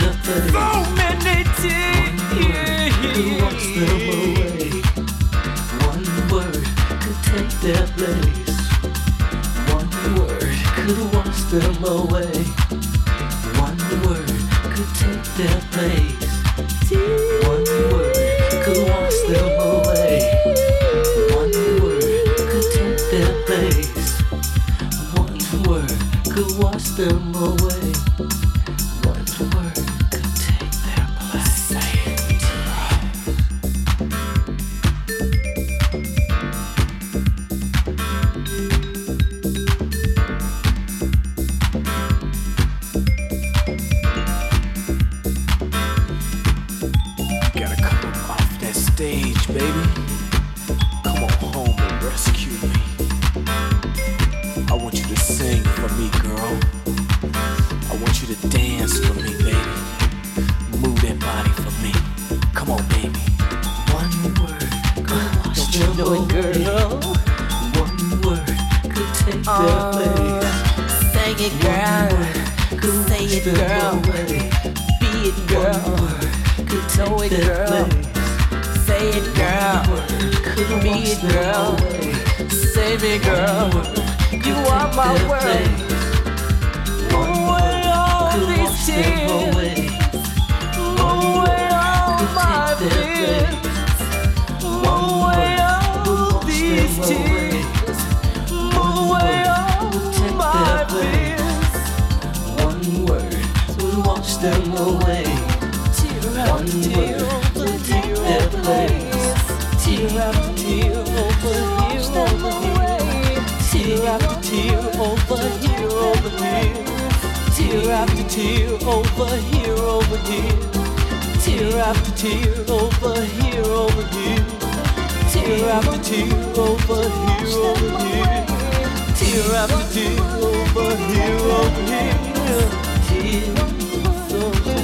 the place. So many days. Watch them away. One word could take their place. One word could wash them away. One word could take their place. over here, tear after tear, over here, over here, tear after tear, over here, over here, tear after tear, over here, over here, tear after tear, over here, over here, tear.